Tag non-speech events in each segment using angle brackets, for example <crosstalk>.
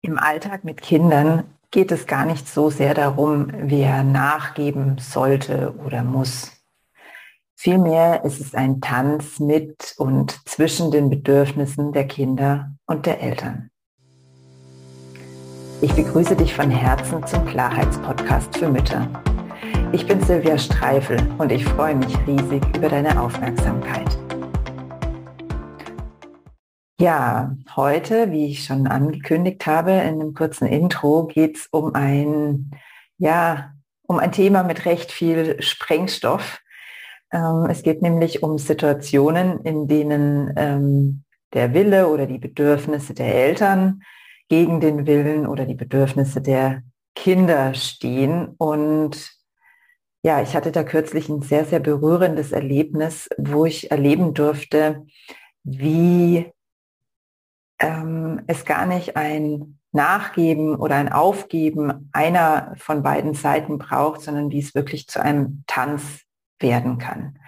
Im Alltag mit Kindern geht es gar nicht so sehr darum, wer nachgeben sollte oder muss. Vielmehr ist es ein Tanz mit und zwischen den Bedürfnissen der Kinder und der Eltern. Ich begrüße dich von Herzen zum Klarheitspodcast für Mütter. Ich bin Silvia Streifel und ich freue mich riesig über deine Aufmerksamkeit. Ja, heute, wie ich schon angekündigt habe in einem kurzen Intro, geht es um ein, ja, um ein Thema mit recht viel Sprengstoff. Ähm, es geht nämlich um Situationen, in denen ähm, der Wille oder die Bedürfnisse der Eltern gegen den Willen oder die Bedürfnisse der Kinder stehen. Und ja, ich hatte da kürzlich ein sehr, sehr berührendes Erlebnis, wo ich erleben durfte, wie ähm, es gar nicht ein Nachgeben oder ein Aufgeben einer von beiden Seiten braucht, sondern wie es wirklich zu einem Tanz werden kann.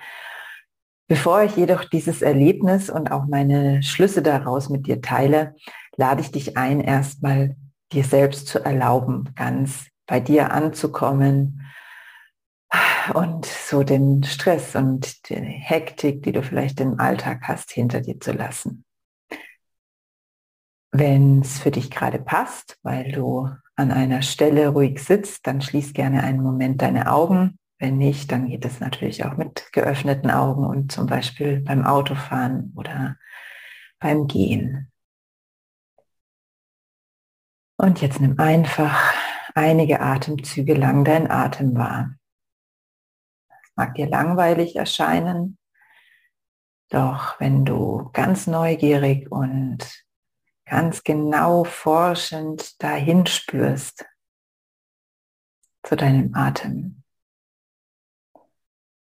Bevor ich jedoch dieses Erlebnis und auch meine Schlüsse daraus mit dir teile, lade ich dich ein, erstmal dir selbst zu erlauben, ganz bei dir anzukommen und so den Stress und die Hektik, die du vielleicht im Alltag hast, hinter dir zu lassen. Wenn es für dich gerade passt, weil du an einer Stelle ruhig sitzt, dann schließ gerne einen Moment deine Augen. Wenn nicht, dann geht es natürlich auch mit geöffneten Augen und zum Beispiel beim Autofahren oder beim Gehen. Und jetzt nimm einfach einige Atemzüge lang dein Atem wahr. Das mag dir langweilig erscheinen, doch wenn du ganz neugierig und ganz genau forschend dahin spürst zu deinem Atem,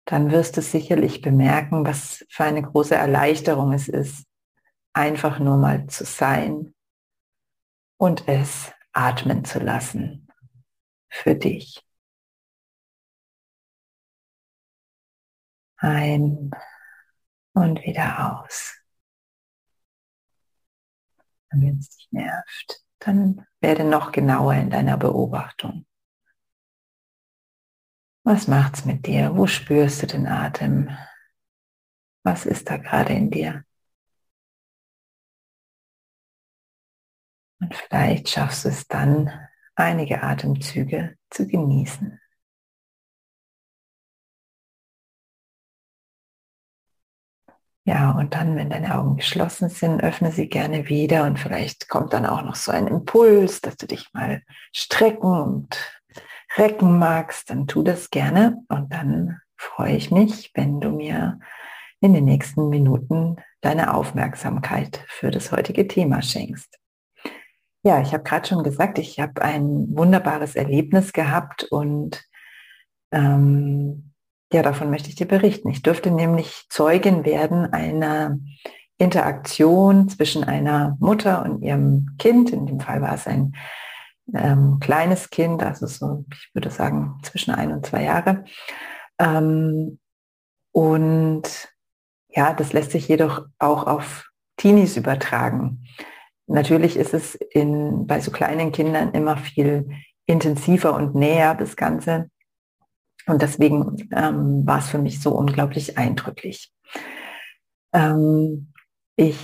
dann wirst du sicherlich bemerken, was für eine große Erleichterung es ist, einfach nur mal zu sein und es atmen zu lassen für dich. Ein und wieder aus. Und wenn es dich nervt, dann werde noch genauer in deiner Beobachtung. Was macht's mit dir? Wo spürst du den Atem? Was ist da gerade in dir? Und vielleicht schaffst du es dann, einige Atemzüge zu genießen. Ja, und dann, wenn deine Augen geschlossen sind, öffne sie gerne wieder und vielleicht kommt dann auch noch so ein Impuls, dass du dich mal strecken und recken magst, dann tu das gerne und dann freue ich mich, wenn du mir in den nächsten Minuten deine Aufmerksamkeit für das heutige Thema schenkst. Ja, ich habe gerade schon gesagt, ich habe ein wunderbares Erlebnis gehabt und ähm, ja, davon möchte ich dir berichten. Ich durfte nämlich Zeugin werden einer Interaktion zwischen einer Mutter und ihrem Kind. In dem Fall war es ein ähm, kleines Kind, also so, ich würde sagen, zwischen ein und zwei Jahre. Ähm, und ja, das lässt sich jedoch auch auf Teenies übertragen. Natürlich ist es in, bei so kleinen Kindern immer viel intensiver und näher, das Ganze. Und deswegen ähm, war es für mich so unglaublich eindrücklich. Ähm, ich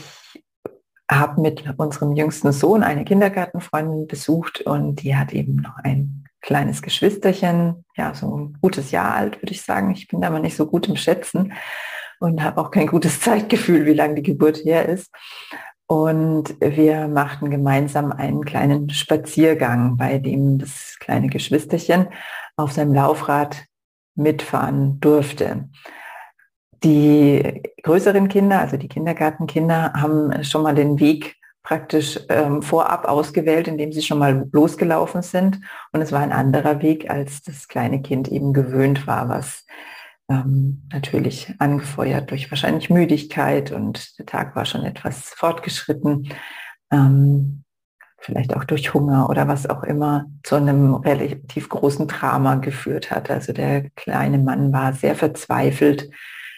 habe mit unserem jüngsten Sohn eine Kindergartenfreundin besucht und die hat eben noch ein kleines Geschwisterchen, ja, so ein gutes Jahr alt, würde ich sagen. Ich bin da mal nicht so gut im Schätzen und habe auch kein gutes <laughs> Zeitgefühl, wie lange die Geburt her ist. Und wir machten gemeinsam einen kleinen Spaziergang, bei dem das kleine Geschwisterchen auf seinem Laufrad mitfahren durfte. Die größeren Kinder, also die Kindergartenkinder, haben schon mal den Weg praktisch ähm, vorab ausgewählt, indem sie schon mal losgelaufen sind. Und es war ein anderer Weg, als das kleine Kind eben gewöhnt war, was ähm, natürlich angefeuert durch wahrscheinlich Müdigkeit und der Tag war schon etwas fortgeschritten. Ähm, vielleicht auch durch Hunger oder was auch immer, zu einem relativ großen Drama geführt hat. Also der kleine Mann war sehr verzweifelt,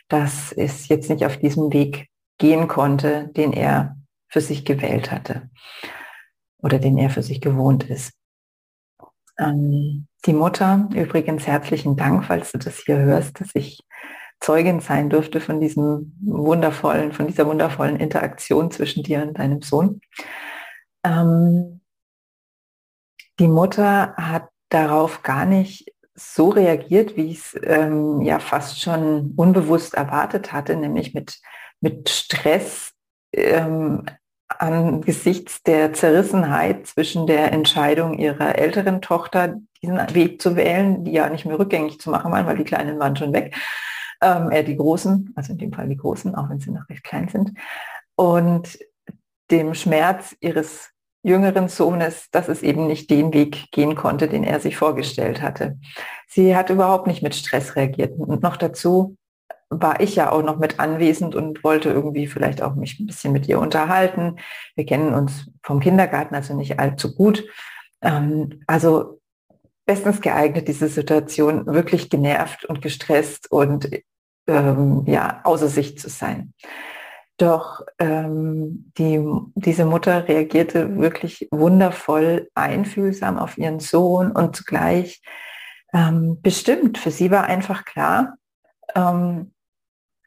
dass es jetzt nicht auf diesem Weg gehen konnte, den er für sich gewählt hatte. oder den er für sich gewohnt ist. Ähm, die Mutter, übrigens herzlichen Dank, falls du das hier hörst, dass ich Zeugin sein durfte von diesem wundervollen, von dieser wundervollen Interaktion zwischen dir und deinem Sohn. Ähm, die Mutter hat darauf gar nicht so reagiert, wie ich es ähm, ja fast schon unbewusst erwartet hatte, nämlich mit, mit Stress ähm, angesichts der Zerrissenheit zwischen der Entscheidung ihrer älteren Tochter, diesen Weg zu wählen, die ja nicht mehr rückgängig zu machen waren, weil die Kleinen waren schon weg, ähm, äh, die Großen, also in dem Fall die Großen, auch wenn sie noch recht klein sind, und dem Schmerz ihres jüngeren Sohnes, dass es eben nicht den Weg gehen konnte, den er sich vorgestellt hatte. Sie hat überhaupt nicht mit Stress reagiert. Und noch dazu war ich ja auch noch mit anwesend und wollte irgendwie vielleicht auch mich ein bisschen mit ihr unterhalten. Wir kennen uns vom Kindergarten, also nicht allzu gut. Ähm, also bestens geeignet, diese Situation wirklich genervt und gestresst und ähm, ja, außer sich zu sein. Doch ähm, die, diese Mutter reagierte wirklich wundervoll einfühlsam auf ihren Sohn und zugleich ähm, bestimmt. Für sie war einfach klar, ähm,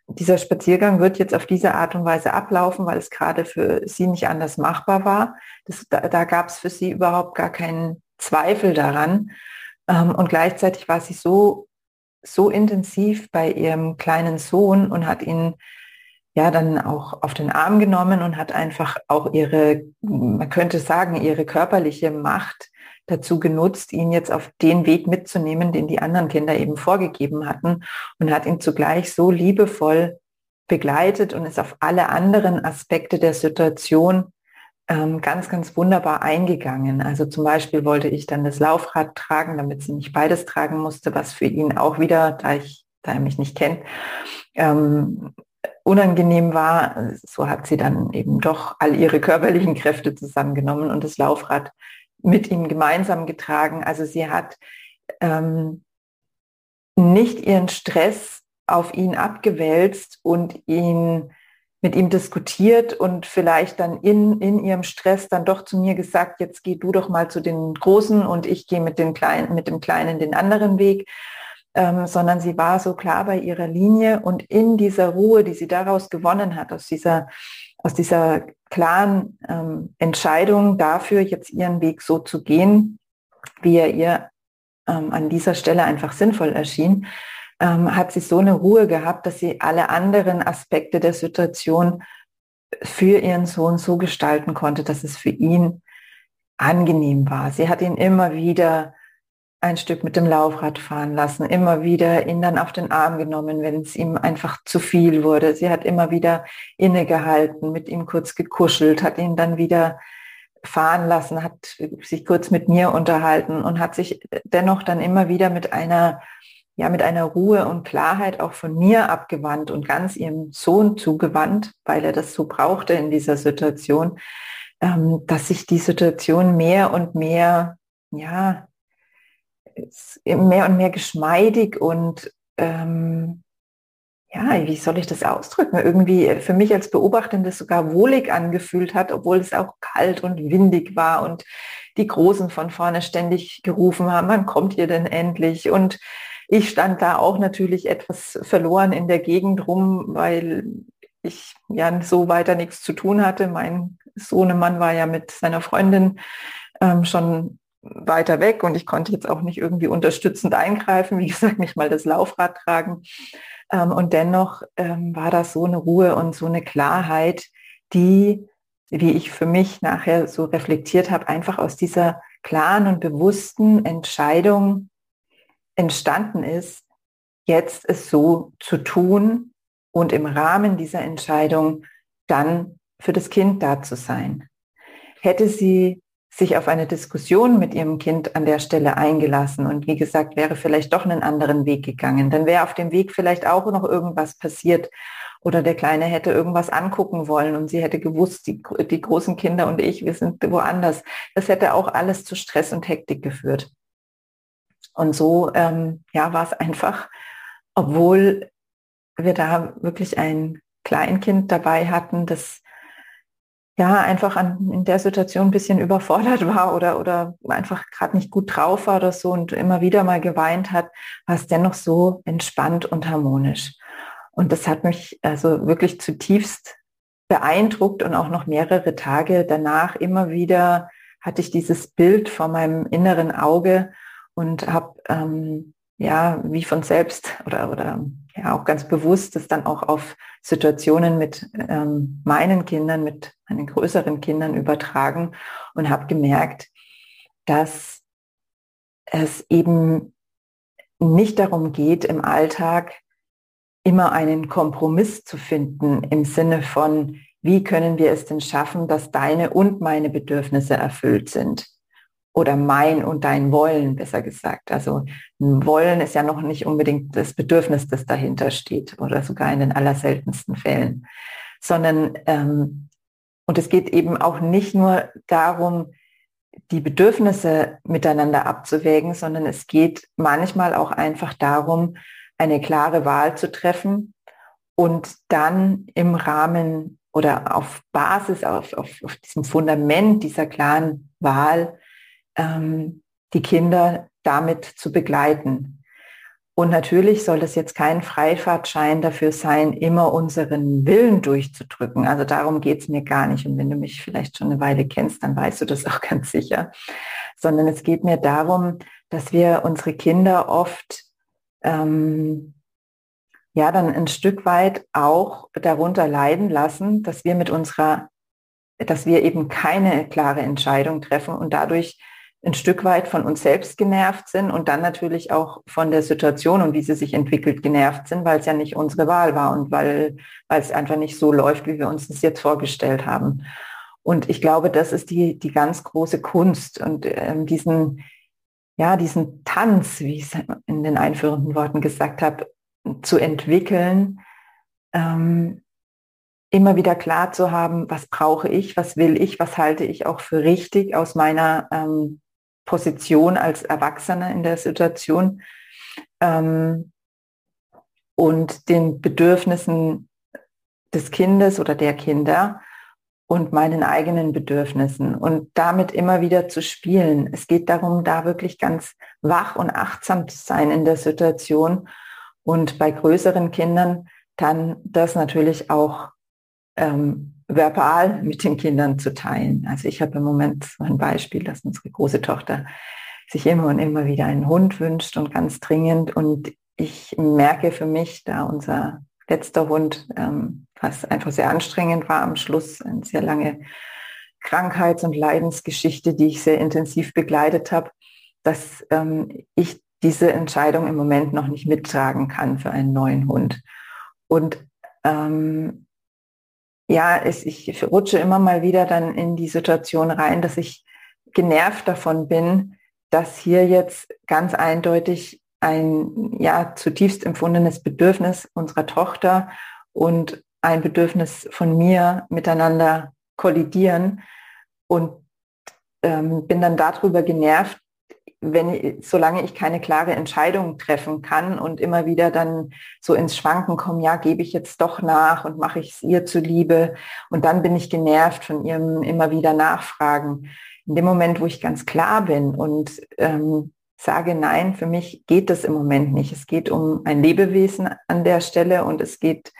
dieser Spaziergang wird jetzt auf diese Art und Weise ablaufen, weil es gerade für sie nicht anders machbar war. Das, da da gab es für sie überhaupt gar keinen Zweifel daran. Ähm, und gleichzeitig war sie so, so intensiv bei ihrem kleinen Sohn und hat ihn ja dann auch auf den Arm genommen und hat einfach auch ihre, man könnte sagen, ihre körperliche Macht dazu genutzt, ihn jetzt auf den Weg mitzunehmen, den die anderen Kinder eben vorgegeben hatten und hat ihn zugleich so liebevoll begleitet und ist auf alle anderen Aspekte der Situation ähm, ganz, ganz wunderbar eingegangen. Also zum Beispiel wollte ich dann das Laufrad tragen, damit sie nicht beides tragen musste, was für ihn auch wieder, da ich, da er mich nicht kennt, ähm, unangenehm war. So hat sie dann eben doch all ihre körperlichen Kräfte zusammengenommen und das Laufrad mit ihm gemeinsam getragen. Also sie hat ähm, nicht ihren Stress auf ihn abgewälzt und ihn mit ihm diskutiert und vielleicht dann in, in ihrem Stress dann doch zu mir gesagt, jetzt geh du doch mal zu den Großen und ich gehe mit, den Kleinen, mit dem Kleinen den anderen Weg, ähm, sondern sie war so klar bei ihrer Linie und in dieser Ruhe, die sie daraus gewonnen hat, aus dieser, aus dieser klaren ähm, Entscheidung dafür, jetzt ihren Weg so zu gehen, wie er ihr ähm, an dieser Stelle einfach sinnvoll erschien, ähm, hat sie so eine Ruhe gehabt, dass sie alle anderen Aspekte der Situation für ihren Sohn so gestalten konnte, dass es für ihn angenehm war. Sie hat ihn immer wieder ein Stück mit dem Laufrad fahren lassen, immer wieder ihn dann auf den Arm genommen, wenn es ihm einfach zu viel wurde. Sie hat immer wieder innegehalten, mit ihm kurz gekuschelt, hat ihn dann wieder fahren lassen, hat sich kurz mit mir unterhalten und hat sich dennoch dann immer wieder mit einer, ja, mit einer Ruhe und Klarheit auch von mir abgewandt und ganz ihrem Sohn zugewandt, weil er das so brauchte in dieser Situation, ähm, dass sich die Situation mehr und mehr, ja, mehr und mehr geschmeidig und ähm, ja, wie soll ich das ausdrücken? Irgendwie für mich als Beobachtende sogar wohlig angefühlt hat, obwohl es auch kalt und windig war und die Großen von vorne ständig gerufen haben, wann kommt ihr denn endlich? Und ich stand da auch natürlich etwas verloren in der Gegend rum, weil ich ja so weiter nichts zu tun hatte. Mein Sohnemann war ja mit seiner Freundin ähm, schon weiter weg und ich konnte jetzt auch nicht irgendwie unterstützend eingreifen, <laughs> wie gesagt, nicht mal das Laufrad tragen. Ähm, und dennoch ähm, war das so eine Ruhe und so eine Klarheit, die, wie ich für mich nachher so reflektiert habe, einfach aus dieser klaren und bewussten Entscheidung entstanden ist, jetzt es so zu tun und im Rahmen dieser Entscheidung dann für das Kind da zu sein. Hätte sie sich auf eine Diskussion mit ihrem Kind an der Stelle eingelassen und wie gesagt, wäre vielleicht doch einen anderen Weg gegangen. Dann wäre auf dem Weg vielleicht auch noch irgendwas passiert oder der Kleine hätte irgendwas angucken wollen und sie hätte gewusst, die, die großen Kinder und ich, wir sind woanders. Das hätte auch alles zu Stress und Hektik geführt. Und so ähm, ja, war es einfach, obwohl wir da wirklich ein Kleinkind dabei hatten, das ja einfach an, in der Situation ein bisschen überfordert war oder, oder einfach gerade nicht gut drauf war oder so und immer wieder mal geweint hat, war es dennoch so entspannt und harmonisch. Und das hat mich also wirklich zutiefst beeindruckt und auch noch mehrere Tage danach immer wieder hatte ich dieses Bild vor meinem inneren Auge und habe ähm, ja wie von selbst oder, oder ja auch ganz bewusst das dann auch auf Situationen mit ähm, meinen Kindern, mit meinen größeren Kindern übertragen und habe gemerkt, dass es eben nicht darum geht, im Alltag immer einen Kompromiss zu finden im Sinne von, wie können wir es denn schaffen, dass deine und meine Bedürfnisse erfüllt sind? Oder mein und dein Wollen, besser gesagt. Also ein Wollen ist ja noch nicht unbedingt das Bedürfnis, das dahinter steht oder sogar in den allerseltensten Fällen, sondern ähm, und es geht eben auch nicht nur darum, die Bedürfnisse miteinander abzuwägen, sondern es geht manchmal auch einfach darum, eine klare Wahl zu treffen und dann im Rahmen oder auf Basis, auf, auf, auf diesem Fundament dieser klaren Wahl ähm, die Kinder damit zu begleiten. Und natürlich soll das jetzt kein Freifahrtschein dafür sein, immer unseren Willen durchzudrücken. Also darum geht es mir gar nicht. Und wenn du mich vielleicht schon eine Weile kennst, dann weißt du das auch <laughs> ganz sicher. Sondern es geht mir darum, dass wir unsere Kinder oft ähm, ja dann ein Stück weit auch darunter leiden lassen, dass wir mit unserer, dass wir eben keine klare Entscheidung treffen und dadurch ein Stück weit von uns selbst genervt sind und dann natürlich auch von der Situation und wie sie sich entwickelt genervt sind, weil es ja nicht unsere Wahl war und weil, weil es einfach nicht so läuft, wie wir uns das jetzt vorgestellt haben. Und ich glaube, das ist die, die ganz große Kunst und ähm, diesen, ja, diesen Tanz, wie ich es in den einführenden Worten gesagt habe, zu entwickeln, ähm, immer wieder klar zu haben, was brauche ich, was will ich, was halte ich auch für richtig aus meiner ähm, Position als Erwachsener in der Situation ähm, und den Bedürfnissen des Kindes oder der Kinder und meinen eigenen Bedürfnissen und damit immer wieder zu spielen. Es geht darum, da wirklich ganz wach und achtsam zu sein in der Situation und bei größeren Kindern dann das natürlich auch ähm, verbal mit den Kindern zu teilen. Also ich habe im Moment so ein Beispiel, dass unsere große Tochter sich immer und immer wieder einen Hund wünscht und ganz dringend. Und ich merke für mich, da unser letzter Hund, ähm, was einfach sehr anstrengend war am Schluss, eine sehr lange Krankheits- und Leidensgeschichte, die ich sehr intensiv begleitet habe, dass ähm, ich diese Entscheidung im Moment noch nicht mittragen kann für einen neuen Hund. Und ähm, ja, es, ich rutsche immer mal wieder dann in die Situation rein, dass ich genervt davon bin, dass hier jetzt ganz eindeutig ein ja zutiefst empfundenes Bedürfnis unserer Tochter und ein Bedürfnis von mir miteinander kollidieren. Und ähm, bin dann darüber genervt, wenn solange ich keine klare Entscheidung treffen kann und immer wieder dann so ins Schwanken komme, ja, gebe ich jetzt doch nach und mache ich es ihr zuliebe und dann bin ich genervt von ihrem immer wieder Nachfragen. In dem Moment, wo ich ganz klar bin und ähm, sage, nein, für mich geht das im Moment nicht. Es geht um ein Lebewesen an der Stelle und es geht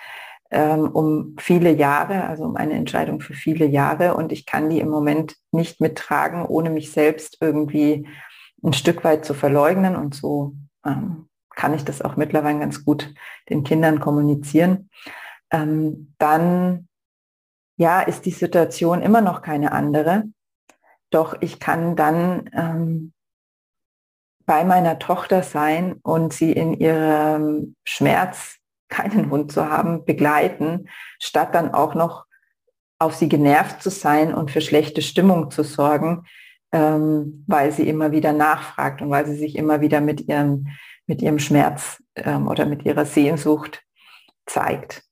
ähm, um viele Jahre, also um eine Entscheidung für viele Jahre und ich kann die im Moment nicht mittragen, ohne mich selbst irgendwie ein Stück weit zu verleugnen und so ähm, kann ich das auch mittlerweile ganz gut den Kindern kommunizieren, ähm, dann ja, ist die Situation immer noch keine andere. Doch ich kann dann ähm, bei meiner Tochter sein und sie in ihrem Schmerz, keinen Hund zu haben, begleiten, statt dann auch noch auf sie genervt zu sein und für schlechte Stimmung zu sorgen, ähm, weil sie immer wieder nachfragt und weil sie sich immer wieder mit ihrem, mit ihrem Schmerz ähm, oder mit ihrer Sehnsucht zeigt.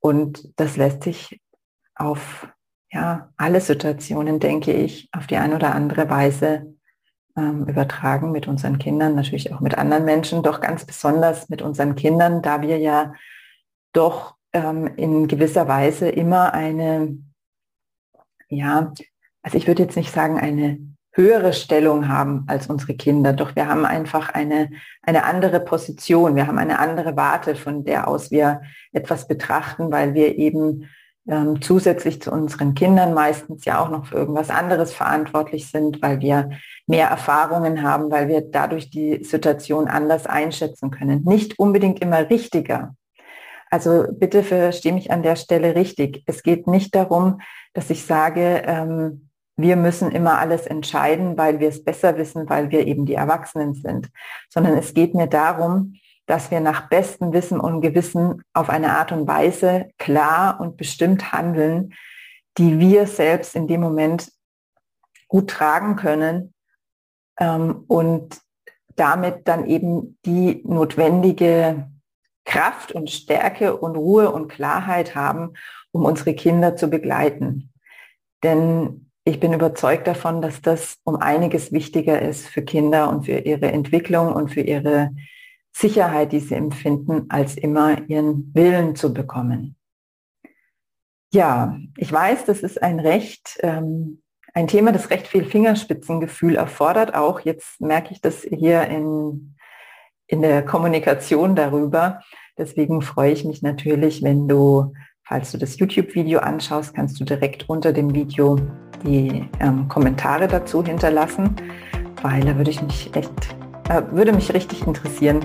Und das lässt sich auf ja, alle Situationen, denke ich, auf die eine oder andere Weise ähm, übertragen mit unseren Kindern, natürlich auch mit anderen Menschen, doch ganz besonders mit unseren Kindern, da wir ja doch ähm, in gewisser Weise immer eine ja, also ich würde jetzt nicht sagen, eine höhere Stellung haben als unsere Kinder, doch wir haben einfach eine, eine andere Position, wir haben eine andere Warte, von der aus wir etwas betrachten, weil wir eben ähm, zusätzlich zu unseren Kindern meistens ja auch noch für irgendwas anderes verantwortlich sind, weil wir mehr Erfahrungen haben, weil wir dadurch die Situation anders einschätzen können. Nicht unbedingt immer richtiger. Also bitte verstehe mich an der Stelle richtig. Es geht nicht darum, dass ich sage, ähm, wir müssen immer alles entscheiden, weil wir es besser wissen, weil wir eben die Erwachsenen sind, sondern es geht mir darum, dass wir nach bestem Wissen und Gewissen auf eine Art und Weise klar und bestimmt handeln, die wir selbst in dem Moment gut tragen können ähm, und damit dann eben die notwendige Kraft und Stärke und Ruhe und Klarheit haben, um unsere Kinder zu begleiten. Denn ich bin überzeugt davon, dass das um einiges wichtiger ist für Kinder und für ihre Entwicklung und für ihre Sicherheit, die sie empfinden, als immer ihren Willen zu bekommen. Ja, ich weiß, das ist ein recht, ähm, ein Thema, das recht viel Fingerspitzengefühl erfordert. Auch jetzt merke ich das hier in, in der Kommunikation darüber. Deswegen freue ich mich natürlich, wenn du, falls du das YouTube-Video anschaust, kannst du direkt unter dem Video die ähm, Kommentare dazu hinterlassen, weil da würde ich mich echt äh, würde mich richtig interessieren,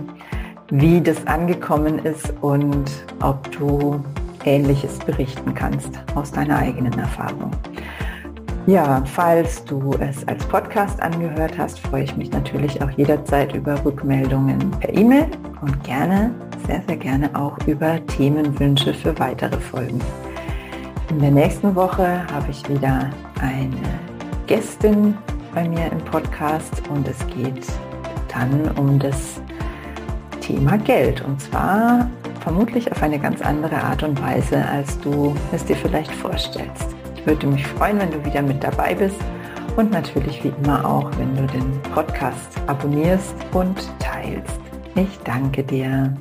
wie das angekommen ist und ob du Ähnliches berichten kannst aus deiner eigenen Erfahrung. Ja, falls du es als Podcast angehört hast, freue ich mich natürlich auch jederzeit über Rückmeldungen per E-Mail und gerne, sehr, sehr gerne auch über Themenwünsche für weitere Folgen. In der nächsten Woche habe ich wieder eine Gästin bei mir im Podcast und es geht dann um das Thema Geld. Und zwar vermutlich auf eine ganz andere Art und Weise, als du es dir vielleicht vorstellst. Ich würde mich freuen, wenn du wieder mit dabei bist und natürlich wie immer auch, wenn du den Podcast abonnierst und teilst. Ich danke dir.